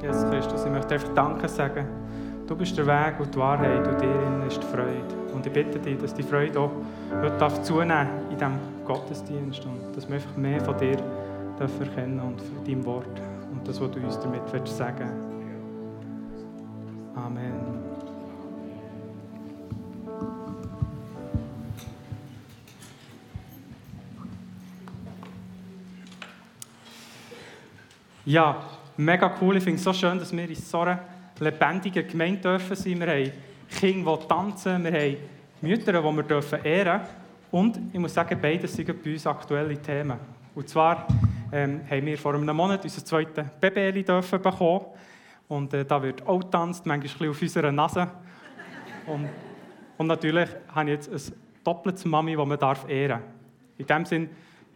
Jesus Christus, ich möchte einfach Danke sagen. Du bist der Weg und die Wahrheit und dir ist die Freude. Und ich bitte dich, dass die Freude auch heute zunehmen in diesem Gottesdienst und dass wir einfach mehr von dir dürfen erkennen und von deinem Wort und das, was du uns damit sagen willst. Amen. Ja, mega cool. Ich finde es so schön, dass wir in so einer lebendigen Gemeinde dürfen sein. Wir haben Kinder, die tanzen, wir haben Mütter, die wir dürfen ehren Und ich muss sagen, beides sind bei uns aktuelle Themen. Und zwar ähm, haben wir vor einem Monat unser zweites Baby dürfen bekommen. Und äh, da wird auch getanzt, manchmal auf unserer Nase. Und, und natürlich habe ich jetzt ein doppeltes Mami, das man ehren darf. In dem Sinne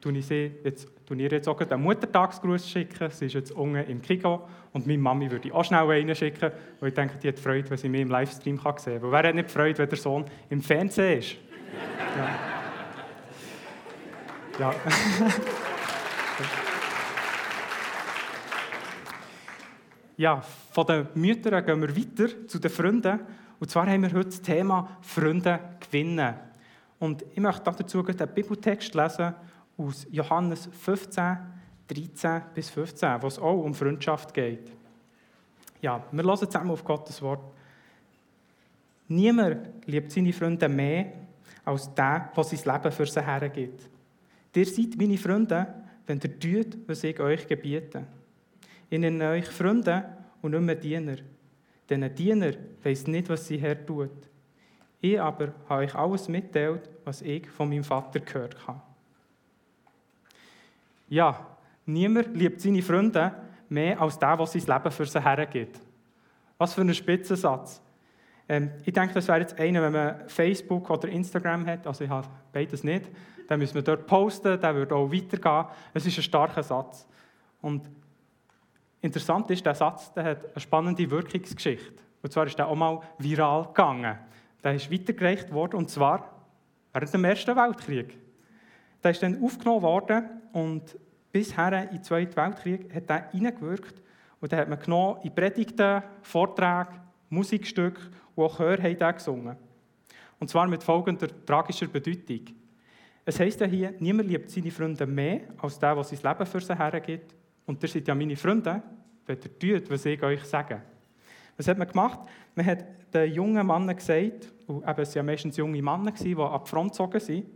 tue ich sie jetzt, ihr jetzt auch einen Muttertagsgruß schicken. Sie ist jetzt unten im Kigo und meine Mami würde ich auch schnell einen schicken, weil ich denke, die hat Freude, wenn sie mich im Livestream kann sehen kann. Wer hat nicht Freude, wenn der Sohn im Fernsehen ist? ja. ja. ja, von den Müttern gehen wir weiter zu den Freunden. Und zwar haben wir heute das Thema Freunde gewinnen. Und ich möchte dazu einen Bibeltext lesen aus Johannes 15, 13 bis 15, wo es auch um Freundschaft geht. Ja, wir hören zusammen auf Gottes Wort. Niemand liebt seine Freunde mehr als der, der sein Leben für sie hergibt. Ihr seid meine Freunde, wenn ihr tut, was ich euch gebiete. Ich nenne euch Freunde und nicht mehr Diener. Denn ein Diener weiß nicht, was sie her tut. Ich aber habe euch alles mitteilt, was ich von meinem Vater gehört habe. Ja, niemand liebt seine Freunde mehr als der, der sein Leben für sie hergibt. Was für ein Spitzensatz. Ähm, ich denke, das wäre jetzt einer, wenn man Facebook oder Instagram hat, also ich habe beides nicht, dann müssen wir dort posten, der würde auch weitergehen. Es ist ein starker Satz. Und interessant ist, der Satz der hat eine spannende Wirkungsgeschichte. Und zwar ist der auch mal viral gegangen. Der ist weitergereicht worden, und zwar während dem Ersten Weltkrieg. Der ist dann aufgenommen worden und bisher im Zweiten Weltkrieg hat er hineingewirkt. Und dann hat man genommen in Predigten, Vorträgen, Musikstücke und auch Chöre haben den gesungen. Und zwar mit folgender tragischer Bedeutung. Es heisst ja hier, niemand liebt seine Freunde mehr als der, der sein Leben für sie hergibt. Und ihr seid ja meine Freunde, wenn ihr tut, was ich euch sage. Was hat man gemacht? Man hat den jungen Männern gesagt, und eben, es waren ja meistens junge Männer, die an die Front gezogen sind,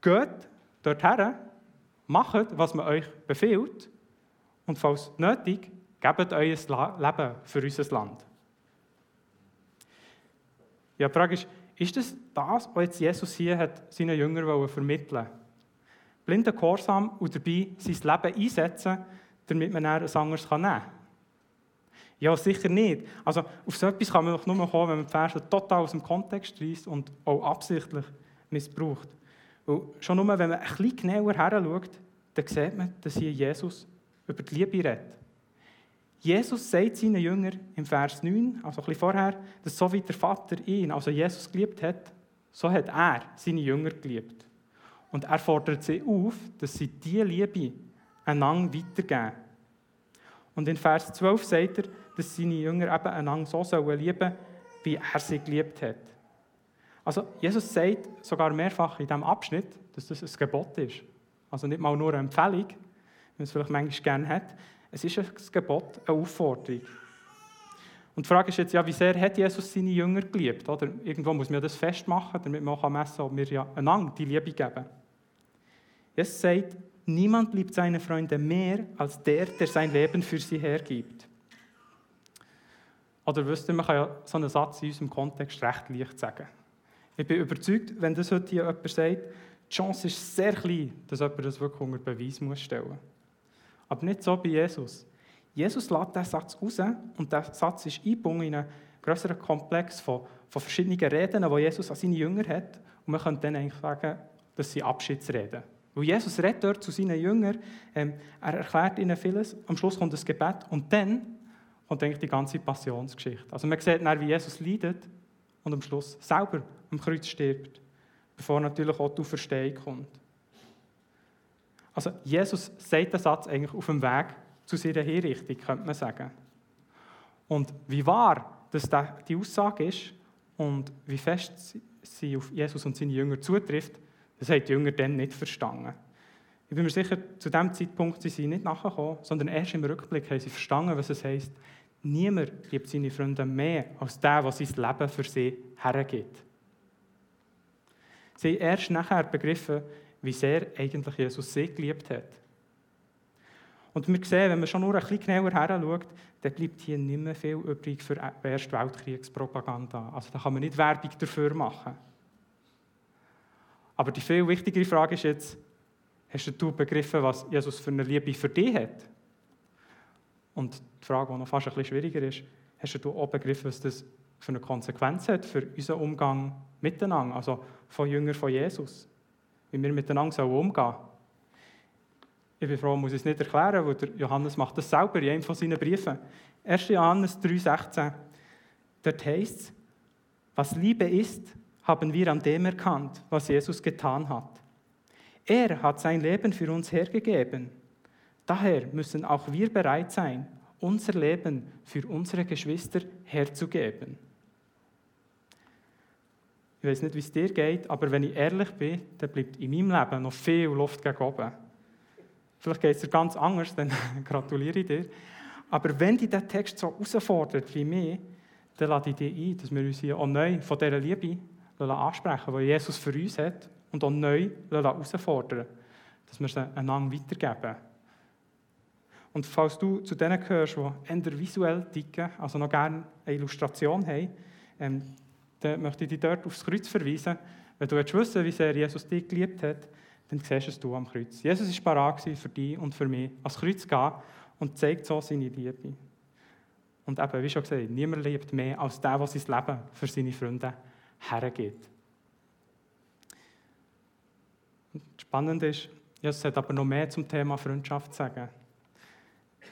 geht dorthin, macht, was man euch befiehlt und falls nötig, gebt euer Leben für unser Land. Ja, die Frage ist, ist das das, was jetzt Jesus hier hat, seinen Jüngern vermitteln Blinder Gehorsam und dabei sein Leben einsetzen, damit man dann ein anderes nehmen kann? Ja, sicher nicht. Also auf so etwas kann man doch nur kommen, wenn man die Verse total aus dem Kontext reißt und auch absichtlich missbraucht. Weil schon nur, wenn man ein bisschen genauer heranschaut, dann sieht man, dass hier Jesus über die Liebe redet. Jesus sagt seinen Jüngern im Vers 9, also ein bisschen vorher, dass so wie der Vater ihn, also Jesus geliebt hat, so hat er seine Jünger geliebt. Und er fordert sie auf, dass sie diese Liebe einander weitergeben. Und in Vers 12 sagt er, dass seine Jünger eben einander so sollen lieben, wie er sie geliebt hat. Also Jesus sagt sogar mehrfach in diesem Abschnitt, dass das ein Gebot ist. Also nicht mal nur eine Empfehlung, wenn man es vielleicht manchmal gerne hat. Es ist ein Gebot, eine Aufforderung. Und die Frage ist jetzt, ja, wie sehr hat Jesus seine Jünger geliebt? Oder irgendwo muss man das festmachen, damit man auch messen kann, ob wir ja einander die Liebe geben. Jesus sagt, niemand liebt seine Freunde mehr als der, der sein Leben für sie hergibt. Oder wisst ihr, man kann ja so einen Satz in unserem Kontext recht leicht sagen. Ich bin überzeugt, wenn das heute hier jemand sagt, die Chance ist sehr klein, dass jemand das wirklich unter Beweis muss stellen muss. Aber nicht so bei Jesus. Jesus lässt diesen Satz raus und der Satz ist eingebunden in einen größeren Komplex von, von verschiedenen Reden, die Jesus an seine Jünger hat. Und man könnte dann eigentlich sagen, das sind Abschiedsreden. Weil Jesus redet dort zu seinen Jüngern, ähm, er erklärt ihnen vieles, am Schluss kommt das Gebet und dann kommt eigentlich die ganze Passionsgeschichte. Also man sieht dann, wie Jesus leidet und am Schluss selber am Kreuz stirbt, bevor natürlich auch die Auferstehung kommt. Also Jesus sagt den Satz eigentlich auf dem Weg zu seiner Hinrichtung, könnte man sagen. Und wie wahr dass die Aussage ist und wie fest sie auf Jesus und seine Jünger zutrifft, das haben die Jünger dann nicht verstanden. Ich bin mir sicher, zu diesem Zeitpunkt sind sie nicht nachgekommen, sondern erst im Rückblick haben sie verstanden, was es heisst, niemand liebt seine Freunde mehr als der, der sein Leben für sie hergibt. Sie haben erst nachher begriffen, wie sehr eigentlich Jesus sie geliebt hat. Und wir sehen, wenn man schon nur ein bisschen genauer her schaut, dann bleibt hier nicht mehr viel übrig für Erste Weltkriegspropaganda. Also da kann man nicht Werbung dafür machen. Aber die viel wichtigere Frage ist jetzt, hast du begriffen, was Jesus für eine Liebe für dich hat? Und die Frage, die noch fast ein bisschen schwieriger ist, hast du auch begriffen, was das für eine Konsequenz hat für unseren Umgang miteinander, also von Jüngern von Jesus? Wie wir miteinander umgehen sollen. Ich bin froh, muss ich es nicht erklären, weil Johannes macht das selber in einem von seinen Briefen. 1. Johannes 3,16. Dort heißt es, was Liebe ist, haben wir an dem erkannt, was Jesus getan hat. Er hat sein Leben für uns hergegeben. Daher müssen auch wir bereit sein, unser Leben für unsere Geschwister herzugeben. Ich weiß nicht, wie es dir geht, aber wenn ich ehrlich bin, dann bleibt in meinem Leben noch viel Luft gegen oben. Vielleicht geht es dir ganz anders, dann gratuliere ich dir. Aber wenn dich dieser Text so herausfordert wie mich, dann lade ich dich ein, dass wir uns hier auch neu von dieser Liebe ansprechen, die Jesus für uns hat, und auch neu herausfordern, dass wir sie einander weitergeben. Und falls du zu denen gehörst, die eher visuell ticken, also noch gerne eine Illustration haben, ähm, dann möchte ich dich dort aufs Kreuz verweisen. Wenn du wissen willst, wie sehr Jesus dich geliebt hat, dann siehst es du am Kreuz. Jesus war parat für dich und für mich, ans Kreuz zu gehen und zeigt so seine Liebe. Und eben, wie schon gesagt, niemand liebt mehr als der, der sein Leben für seine Freunde hergibt. Spannend ist, Jesus hat aber noch mehr zum Thema Freundschaft zu sagen.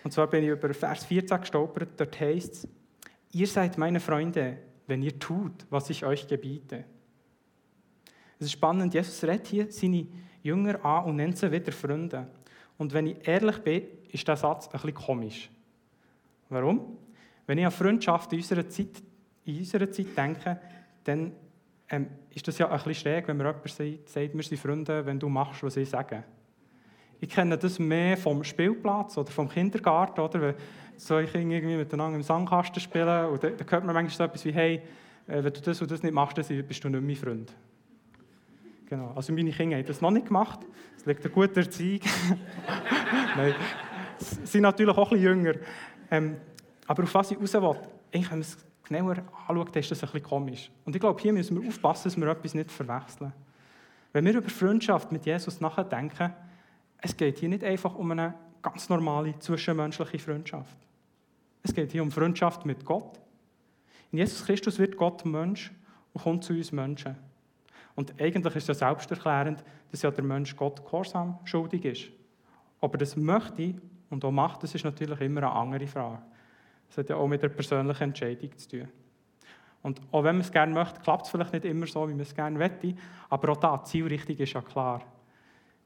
Und zwar bin ich über Vers 14 gestolpert, dort heißt es, ihr seid meine Freunde, wenn ihr tut, was ich euch gebiete. Es ist spannend, Jesus redet hier seine Jünger an und nennt sie wieder Freunde. Und wenn ich ehrlich bin, ist der Satz ein bisschen komisch. Warum? Wenn ich an Freundschaft in unserer Zeit, in unserer Zeit denke, dann ähm, ist das ja ein bisschen schräg, wenn mir jemand sagt, wir sind Freunde, wenn du machst, was ich sage. Ich kenne das mehr vom Spielplatz oder vom Kindergarten, oder? Wenn zwei Kinder irgendwie miteinander im Sandkasten spielen und da, da hört man manchmal so etwas wie, hey, äh, wenn du das und das nicht machst, dann bist du nicht mein Freund. Genau. Also meine Kinder haben das noch nicht gemacht. Es liegt eine gute Erziehung. Nein. Sie sind natürlich auch bisschen jünger. Ähm, aber auf was ich raus will, eigentlich, wenn man es genauer anschaut, ist das bisschen komisch. Und ich glaube, hier müssen wir aufpassen, dass wir etwas nicht verwechseln. Wenn wir über Freundschaft mit Jesus nachdenken, es geht hier nicht einfach um eine ganz normale zwischenmenschliche Freundschaft. Es geht hier um Freundschaft mit Gott. In Jesus Christus wird Gott Mensch und kommt zu uns Menschen. Und eigentlich ist es ja selbsterklärend, dass ja der Mensch Gott Gehorsam schuldig ist. Ob er das möchte und auch macht, das ist natürlich immer eine andere Frage. Das hat ja auch mit der persönlichen Entscheidung zu tun. Und auch wenn man es gerne möchte, klappt es vielleicht nicht immer so, wie man es gerne möchte, aber auch da, die Zielrichtung ist ja klar.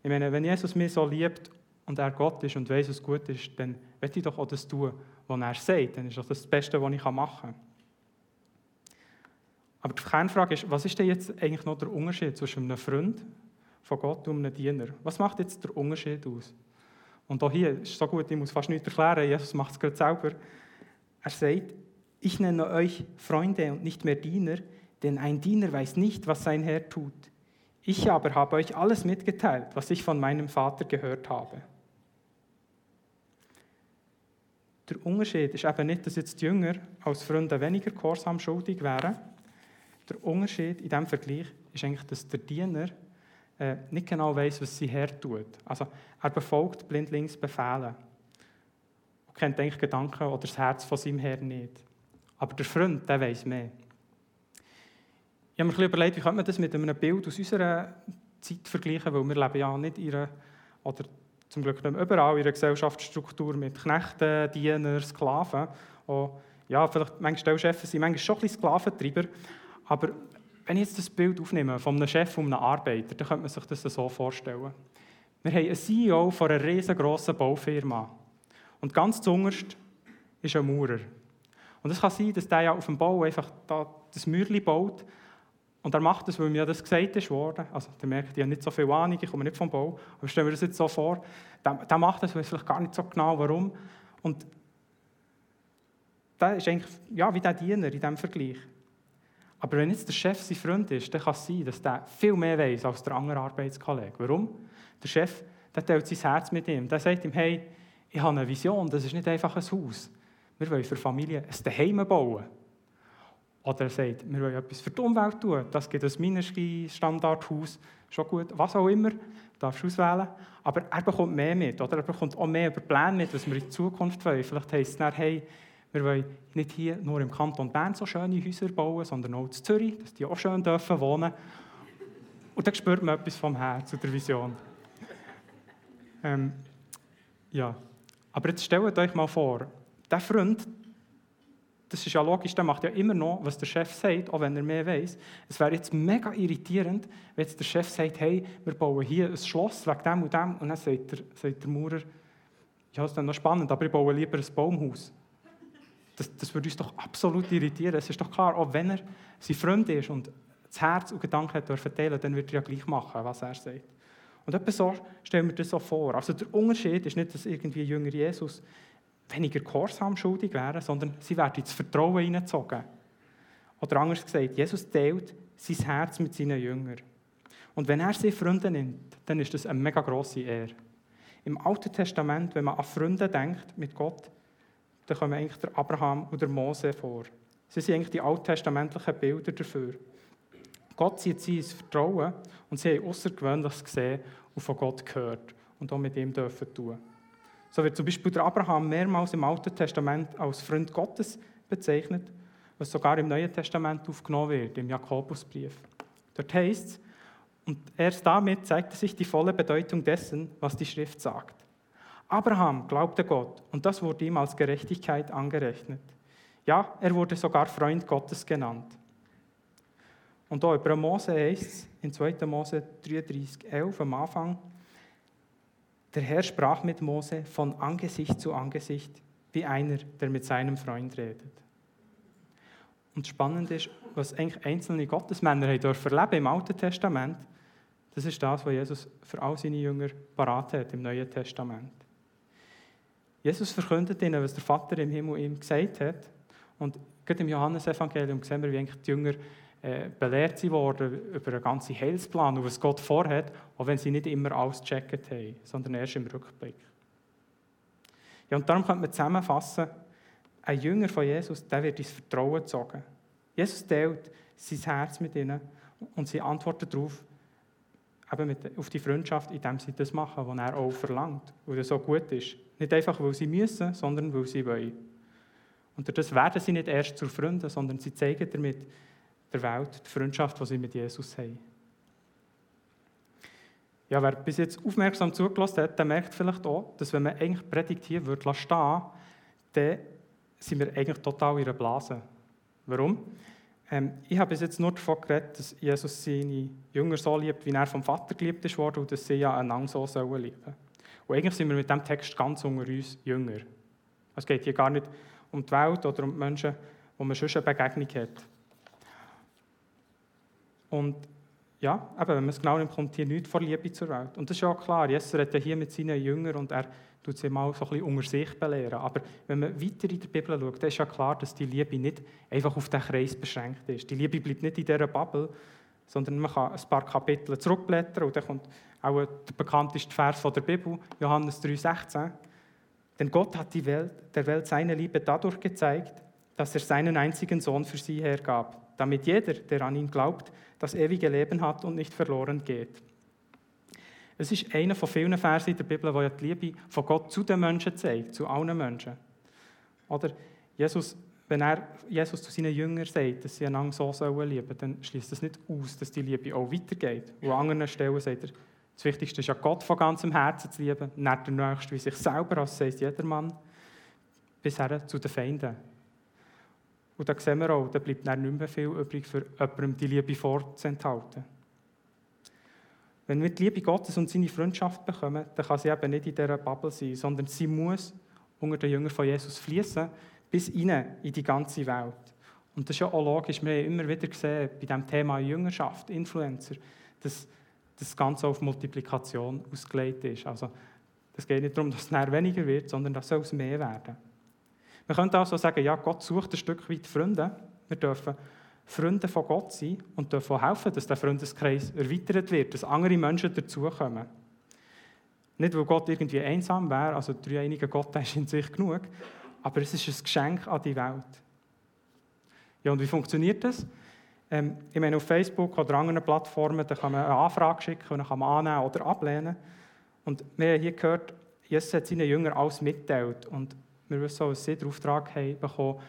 Ich meine, wenn Jesus mich so liebt und er Gott ist und weiß, was gut ist, dann will ich doch auch das tun, was er sagt. Dann ist das das Beste, was ich machen kann. Aber die Kernfrage ist, was ist denn jetzt eigentlich noch der Unterschied zwischen einem Freund von Gott und einem Diener? Was macht jetzt der Unterschied aus? Und auch hier ist so gut, ich muss fast nichts erklären, Jesus macht es gerade selber. Er sagt, ich nenne euch Freunde und nicht mehr Diener, denn ein Diener weiß nicht, was sein Herr tut. Ich aber habe euch alles mitgeteilt, was ich von meinem Vater gehört habe. Der Unterschied ist eben nicht, dass jetzt die Jünger als Freunde weniger Gehorsam schuldig wären, der Unterschied in diesem Vergleich ist eigentlich, dass der Diener äh, nicht genau weiß, was sein Herr tut. Also er befolgt blindlings Befehle und kennt eigentlich Gedanken oder das Herz von seinem Herrn nicht. Aber der Freund, der weiß mehr. Ich habe mir überlegt, wie könnte man das mit einem Bild aus unserer Zeit vergleichen, weil wir leben ja nicht in einer, oder zum Glück nicht überall in einer Gesellschaftsstruktur mit Knechten, Dienern, Sklaven. Und ja, vielleicht manchmal Chefs sind manchmal schon ein bisschen Sklaventreiber, aber wenn ich jetzt das Bild aufnehme von einem Chef und einem Arbeiter, dann könnte man sich das so vorstellen. Wir haben einen CEO von einer riesengroßen Baufirma. Und ganz zuunterst ist ein Maurer. Und es kann sein, dass der ja auf dem Bau einfach da das Mürli baut und er macht das, weil mir das gesagt ist worden. Also, der merkt, ich habe nicht so viel Ahnung, ich komme nicht vom Bau. Aber stellen wir das jetzt so vor. Der, macht das, weiß vielleicht gar nicht so genau, warum. Und der ist eigentlich ja, wie der Diener in diesem Vergleich. Aber wenn jetzt der Chef sein Freund ist, dann kann es sein, dass der viel mehr weiß als der andere Arbeitskollege. Warum? Der Chef der teilt sein Herz mit ihm. Der sagt ihm, hey, ich habe eine Vision, das ist nicht einfach ein Haus. Wir wollen für Familien ein Daheim bauen. Oder er sagt, wir wollen etwas für die Umwelt tun. Das gibt ein Minerski-Standardhaus. Schon gut, was auch immer, darfst du auswählen. Aber er bekommt mehr mit. Oder er bekommt auch mehr über Pläne mit, was wir in Zukunft wollen. Vielleicht heisst es dann, hey, wir wollen nicht hier nur im Kanton Bern so schöne Häuser bauen, sondern auch in Zürich, dass die auch schön dürfen wohnen Und dann spürt man etwas vom Herz zu der Vision. Ähm, ja. Aber jetzt stellt euch mal vor, der Freund, das ist ja logisch, der macht ja immer noch, was der Chef sagt, auch wenn er mehr weiß. Es wäre jetzt mega irritierend, wenn jetzt der Chef sagt, hey, wir bauen hier ein Schloss wegen dem und dem, und dann sagt der, sagt der Maurer, ja, das ist dann noch spannend, aber ich baue lieber ein Baumhaus. Das, das würde uns doch absolut irritieren. Es ist doch klar, auch wenn er sein Freund ist und das Herz und Gedanken hat dürfen dann wird er ja gleich machen, was er sagt. Und etwas so stellen wir das so vor. Also der Unterschied ist nicht, dass irgendwie Jünger Jesus weniger Gehorsam schuldig wären, sondern sie werden ins Vertrauen hineingezogen. Oder anders gesagt, Jesus teilt sein Herz mit seinen Jüngern. Und wenn er sie Freunde nimmt, dann ist das eine mega grosse Ehre. Im Alten Testament, wenn man an Freunde denkt mit Gott, dann kommen eigentlich der Abraham und der Mose vor. Sie sind eigentlich die alttestamentlichen Bilder dafür. Gott zieht sie ins Vertrauen und sie haben Außergewöhnliches gesehen und von Gott gehört und auch mit ihm dürfen tun. So wird zum Beispiel der Abraham mehrmals im Alten Testament als Freund Gottes bezeichnet, was sogar im Neuen Testament aufgenommen wird, im Jakobusbrief. Dort heißt es, und erst damit zeigte sich die volle Bedeutung dessen, was die Schrift sagt. Abraham glaubte Gott und das wurde ihm als Gerechtigkeit angerechnet. Ja, er wurde sogar Freund Gottes genannt. Und da über Mose heißt es in 2. Mose 33, 11 am Anfang, der Herr sprach mit Mose von Angesicht zu Angesicht, wie einer, der mit seinem Freund redet. Und spannend ist, was eigentlich einzelne Gottesmänner haben erleben im Alten Testament, das ist das, was Jesus für all seine Jünger parat hat im Neuen Testament. Jesus verkündet ihnen, was der Vater im Himmel ihm gesagt hat. Und gerade im Johannesevangelium sehen wir, wie eigentlich die Jünger äh, belehrt sie worden über einen ganzen Heilsplan und was Gott vorhat, auch wenn sie nicht immer alles gecheckt haben, sondern erst im Rückblick. Ja, und darum könnte man zusammenfassen, ein Jünger von Jesus, der wird ins Vertrauen gezogen. Jesus teilt sein Herz mit ihnen und sie antworten darauf, eben mit, auf die Freundschaft, indem sie das machen, was er auch verlangt, weil das so gut ist. Nicht einfach, weil sie müssen, sondern weil sie wollen. Und durch das werden sie nicht erst zu Freunden, sondern sie zeigen damit, der Welt, die Freundschaft, die sie mit Jesus haben. Ja, wer bis jetzt aufmerksam zugelassen hat, der merkt vielleicht auch, dass wenn man eigentlich Predigt hier würde stehen dann sind wir eigentlich total in einer Blase. Warum? Ähm, ich habe bis jetzt nur davon geredet, dass Jesus seine Jünger so liebt, wie er vom Vater geliebt ist worden und dass sie ja einander so sollen lieben. Und eigentlich sind wir mit diesem Text ganz unter uns Jünger. Es geht hier gar nicht um die Welt oder um die Menschen, wo man schon eine Begegnung hat. Und ja, eben, wenn man es genau nimmt, kommt hier nichts vor Liebe zur Welt. Und das ist ja klar, Jesus redet ja hier mit seinen Jüngern und er tut sie mal so ein bisschen unter sich belehren. Aber wenn man weiter in der Bibel schaut, dann ist ja klar, dass die Liebe nicht einfach auf den Kreis beschränkt ist. Die Liebe bleibt nicht in dieser Bubble, sondern man kann ein paar Kapitel zurückblättern und dann kommt auch der bekannteste Vers der Bibel, Johannes 3,16. Denn Gott hat Welt, der Welt seine Liebe dadurch gezeigt, dass er seinen einzigen Sohn für sie hergab damit jeder, der an ihn glaubt, das ewige Leben hat und nicht verloren geht. Es ist einer von vielen Versen in der Bibel, wo ja die Liebe von Gott zu den Menschen zeigt, zu allen Menschen. Oder Jesus, wenn er Jesus zu seinen Jüngern sagt, dass sie einander so sollen lieben, dann schließt das nicht aus, dass die Liebe auch weitergeht. Und an anderen Stellen sagt er, das Wichtigste ist ja Gott von ganzem Herzen zu lieben, nicht der Nächste wie sich selber, als sagt jedermann, bis her zu den Feinden. Und da sehen wir auch, da bleibt dann nicht mehr viel übrig, für jemandem die Liebe vorzuenthalten. Wenn wir die Liebe Gottes und seine Freundschaft bekommen, dann kann sie eben nicht in dieser Bubble sein, sondern sie muss unter den Jüngern von Jesus fließen, bis rein in die ganze Welt. Und das ist ja auch logisch. Wir haben immer wieder gesehen, bei dem Thema Jüngerschaft, Influencer, dass das Ganze auf Multiplikation ausgelegt ist. Also, es geht nicht darum, dass es weniger wird, sondern dass es mehr werden. Man könnte also sagen, ja, Gott sucht ein Stück weit Freunde. Wir dürfen Freunde von Gott sein und dürfen helfen, dass der Freundeskreis erweitert wird, dass andere Menschen dazukommen. Nicht, weil Gott irgendwie einsam wäre, also der dreieinige Gott ist in sich genug, aber es ist ein Geschenk an die Welt. Ja, und wie funktioniert das? Ähm, ich meine, auf Facebook oder anderen Plattformen da kann man eine Anfrage schicken und dann kann man annehmen oder ablehnen. Und wir haben hier gehört, Jesus hat seinen Jüngern alles mitteilt. Und wir wissen auch, dass sie den Auftrag haben bekommen,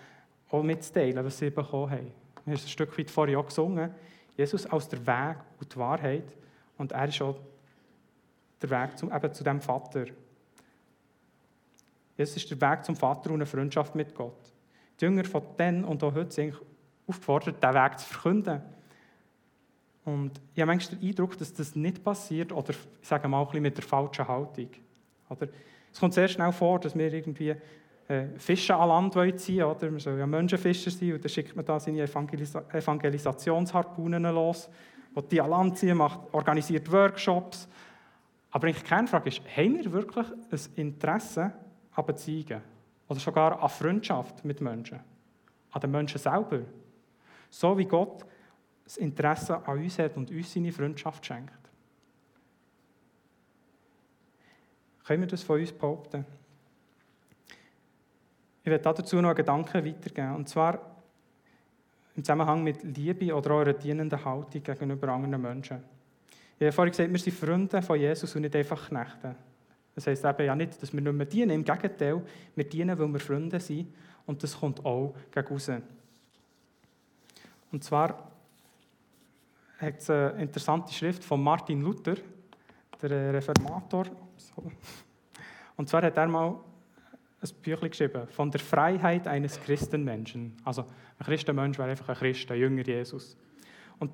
auch mitzuteilen, was sie bekommen haben. Wir haben ein Stück weit vorher auch gesungen. Jesus als der Weg und die Wahrheit. Und er ist auch der Weg zum, eben zu dem Vater. Jesus ist der Weg zum Vater und eine Freundschaft mit Gott. Die Jünger von dann und auch heute sind aufgefordert, diesen Weg zu verkünden. Und ich habe manchmal den Eindruck, dass das nicht passiert, oder ich sage mal ein bisschen mit der falschen Haltung. Oder es kommt sehr schnell vor, dass wir irgendwie Fische an Land ziehen wollen. Oder? Man soll ja Menschenfischer sein und dann schickt man da seine Evangelisa Evangelisationsharpunen los, die die an Land ziehen, macht, organisiert Workshops. Aber die Kernfrage ist, haben wir wirklich ein Interesse an Beziehungen? Oder sogar an Freundschaft mit Menschen? An den Menschen selber? So wie Gott das Interesse an uns hat und uns seine Freundschaft schenkt. Können wir das von uns behaupten? Ich werde dazu noch einen Gedanken weitergeben. Und zwar im Zusammenhang mit Liebe oder auch einer dienenden Haltung gegenüber anderen Menschen. Ich habe vorhin gesagt, wir sind Freunde von Jesus und nicht einfach Knechte. Das heisst eben ja nicht, dass wir nicht mehr dienen. Im Gegenteil, wir dienen, weil wir Freunde sind. Und das kommt auch gegen raus. Und zwar hat es eine interessante Schrift von Martin Luther, der Reformator. Und zwar hat er mal ein Büchlein geschrieben von der Freiheit eines Christenmenschen. Also ein Christenmensch wäre einfach ein Christ, ein Jünger Jesus. Und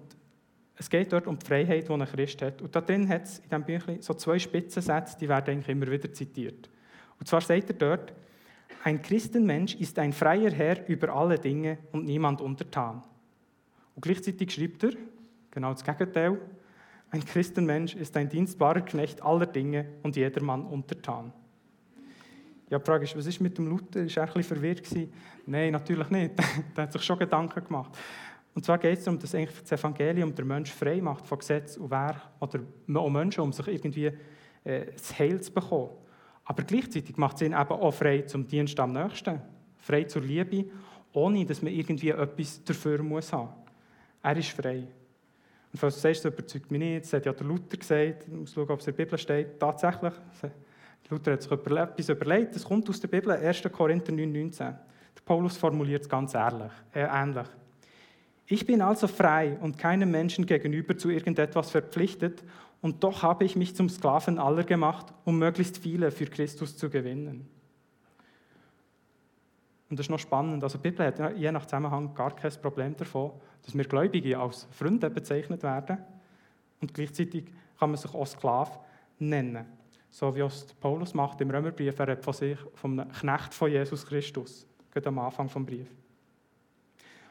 es geht dort um die Freiheit, die ein Christ hat. Und da drin hat es in diesem Büchlein so zwei Spitzensätze, die werden eigentlich immer wieder zitiert. Und zwar sagt er dort, ein Christenmensch ist ein freier Herr über alle Dinge und niemand untertan. Und gleichzeitig schreibt er, genau das Gegenteil, ein Christenmensch ist ein dienstbarer Knecht aller Dinge und jedermann untertan. Ja, die Frage ist, was ist mit dem Luther? Ist er ein verwirrt gewesen? Nein, natürlich nicht. er hat sich schon Gedanken gemacht. Und zwar geht es darum, dass eigentlich das Evangelium der Mensch frei macht von Gesetz und Werk oder auch Menschen, um sich irgendwie äh, das Heil zu bekommen. Aber gleichzeitig macht es ihn eben auch frei zum Dienst am Nächsten, frei zur Liebe, ohne dass man irgendwie etwas dafür muss haben. Er ist frei. Und falls du sagst, das überzeugt mich nicht, das hat ja der Luther gesagt, ich muss schauen, ob es in der Bibel steht, tatsächlich, Luther hat sich etwas überlegt, das kommt aus der Bibel, 1. Korinther 9,19. Der Paulus formuliert es ganz ehrlich, äh, ähnlich. Ich bin also frei und keinem Menschen gegenüber zu irgendetwas verpflichtet, und doch habe ich mich zum Sklaven aller gemacht, um möglichst viele für Christus zu gewinnen. Und das ist noch spannend. Also die Bibel hat je nach Zusammenhang gar kein Problem davon, dass wir Gläubige als Freunde bezeichnet werden. Und gleichzeitig kann man sich auch Sklave nennen. So wie es Paulus macht im Römerbrief. Er hat von sich vom Knecht von Jesus Christus. Geht am Anfang vom Brief.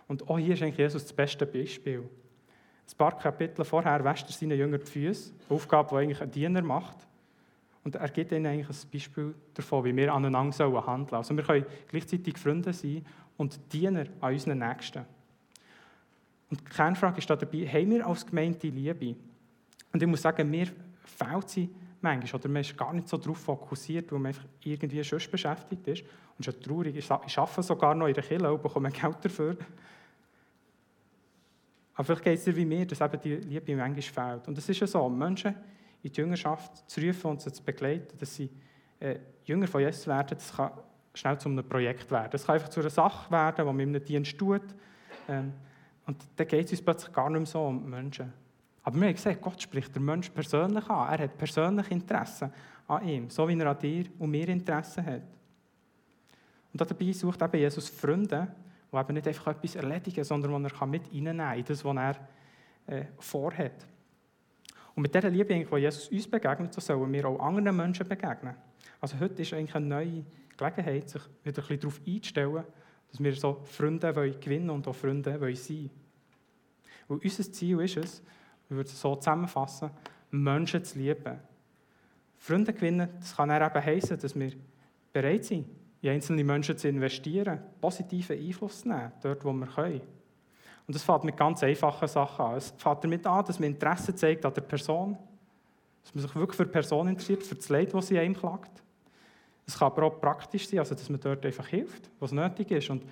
Und auch hier ist eigentlich Jesus das beste Beispiel. Ein paar Kapitel vorher wäscht er seinen Jüngern die Füße, eine Aufgabe, die eigentlich ein Diener macht. Und er gibt ihnen eigentlich ein Beispiel davon, wie wir aneinander sollen handeln Also wir können gleichzeitig Freunde sein und Diener an unseren Nächsten. Und die Kernfrage ist dabei, haben wir als Gemeinde Liebe? Und ich muss sagen, mir fehlt sie manchmal. Oder man ist gar nicht so darauf fokussiert, weil man einfach irgendwie schon beschäftigt ist. Und ja traurig, ich arbeite sogar noch in der Kirche und bekomme Geld dafür. Aber vielleicht geht es dir wie mir, dass eben die Liebe manchmal fehlt. Und es ist ja so, Menschen in die Jüngerschaft zu rufen und sie zu begleiten, dass sie äh, Jünger von Jesus werden, das kann schnell zu einem Projekt werden. Das kann einfach zu einer Sache werden, die man in einem Dienst tut. Ähm, und dann geht es uns plötzlich gar nicht mehr so um Menschen. Aber wir haben gesehen, Gott spricht den Menschen persönlich an. Er hat persönlich Interesse an ihm, so wie er an dir und mir Interesse hat. Und dabei sucht eben Jesus Freunde, die eben nicht einfach etwas erledigen, sondern die er mit kann in das, was er äh, vorhat. Und mit dieser Liebe, die Jesus uns begegnet, so sollen wir auch anderen Menschen begegnen. Also heute ist eigentlich eine neue Gelegenheit, sich wieder ein bisschen darauf einzustellen, Dass wir so Freunde wollen gewinnen und auch Freunde wollen sein. Und unser Ziel ist es, wir würden es so zusammenfassen, Menschen zu lieben. Freunde gewinnen, das kann eben heißen, dass wir bereit sind, in einzelne Menschen zu investieren, positiven Einfluss zu nehmen, dort, wo wir können. Und das fängt mit ganz einfachen Sachen an. Es fängt damit an, dass man Interesse zeigt an der Person, dass man sich wirklich für die Person interessiert, für das Leid, das sie einem klagt. Es kann aber auch praktisch sein, also dass man dort einfach hilft, was nötig ist. Und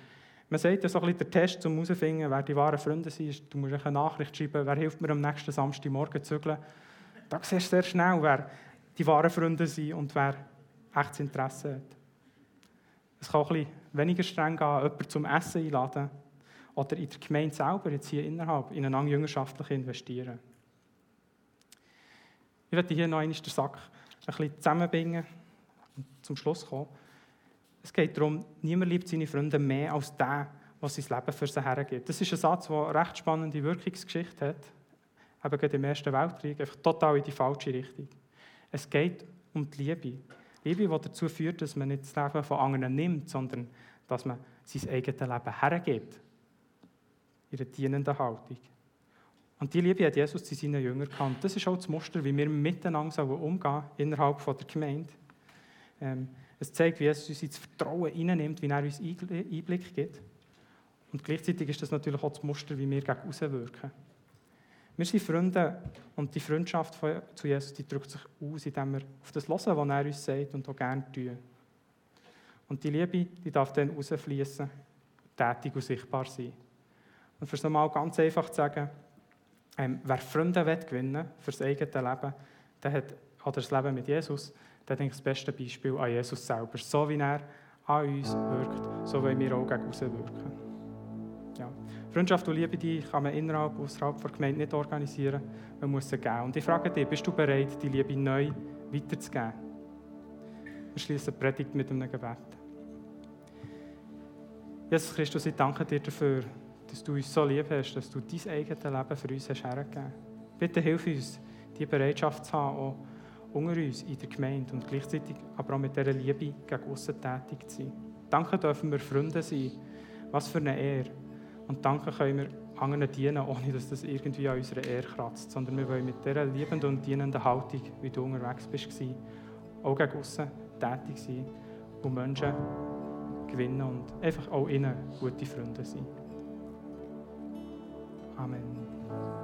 man sagt ja so ein bisschen der Test, um herauszufinden, wer die wahren Freunde sind, du musst eine Nachricht schreiben, wer hilft mir am nächsten Samstagmorgen zu zügeln. Da siehst du sehr schnell, wer die wahren Freunde sind und wer echtes Interesse hat. Es kann auch ein bisschen weniger streng gehen, jemanden zum Essen einladen oder in der Gemeinde selber, jetzt hier innerhalb, ineinander jüngerschaftlich investieren. Ich werde hier noch einmal den Sack ein bisschen zusammenbringen und zum Schluss kommen. Es geht darum, niemand liebt seine Freunde mehr als der, was sein Leben für sie hergibt. Das ist ein Satz, der eine recht spannende Wirkungsgeschichte hat. Eben gerade im Ersten Weltkrieg, einfach total in die falsche Richtung. Es geht um die Liebe. Liebe, die dazu führt, dass man nicht das Leben von anderen nimmt, sondern dass man sein eigenes Leben hergibt. In einer dienenden Haltung. Und die Liebe hat Jesus zu seinen Jüngern gekannt. Das ist auch das Muster, wie wir miteinander umgehen innerhalb der Gemeinde. Ähm, es zeigt, wie Jesus uns ins Vertrauen hineinnimmt, wie er uns Einblick gibt. Und gleichzeitig ist das natürlich auch das Muster, wie wir gegen außen wirken. Wir sind Freunde und die Freundschaft zu Jesus die drückt sich aus, indem wir auf das hören, was er uns sagt und auch gerne tun. Und die Liebe die darf dann rausfließen, tätig und sichtbar sein. Und für es nochmal ganz einfach zu sagen, ähm, wer Freunde will gewinnen für das eigene Leben, der hat, oder das Leben mit Jesus, dann denke ich das beste Beispiel an Jesus selber. So wie er an uns wirkt, so wollen wir auch gegen uns wirken. Ja. Freundschaft und Liebe die kann man innerhalb und außerhalb der Gemeinde nicht organisieren. Man muss sie geben. Und ich frage dich, bist du bereit, die Liebe neu weiterzugeben? Wir schließen die Predigt mit einem Gebet. Jesus Christus, ich danke dir dafür, dass du uns so lieb hast, dass du dein eigenes Leben für uns hast hergegeben. Bitte hilf uns, diese Bereitschaft zu haben, auch unter uns in der Gemeinde und gleichzeitig aber auch mit dieser Liebe gegen aussen tätig zu sein. Danke dürfen wir Freunde sein. Was für eine Ehre. Und danke können wir anderen dienen, ohne dass das irgendwie an unserer Ehre kratzt, sondern wir wollen mit dieser liebenden und dienenden Haltung, wie du unterwegs bist, auch gegen aussen tätig sein und Menschen gewinnen und einfach auch ihnen gute Freunde sein. Amen.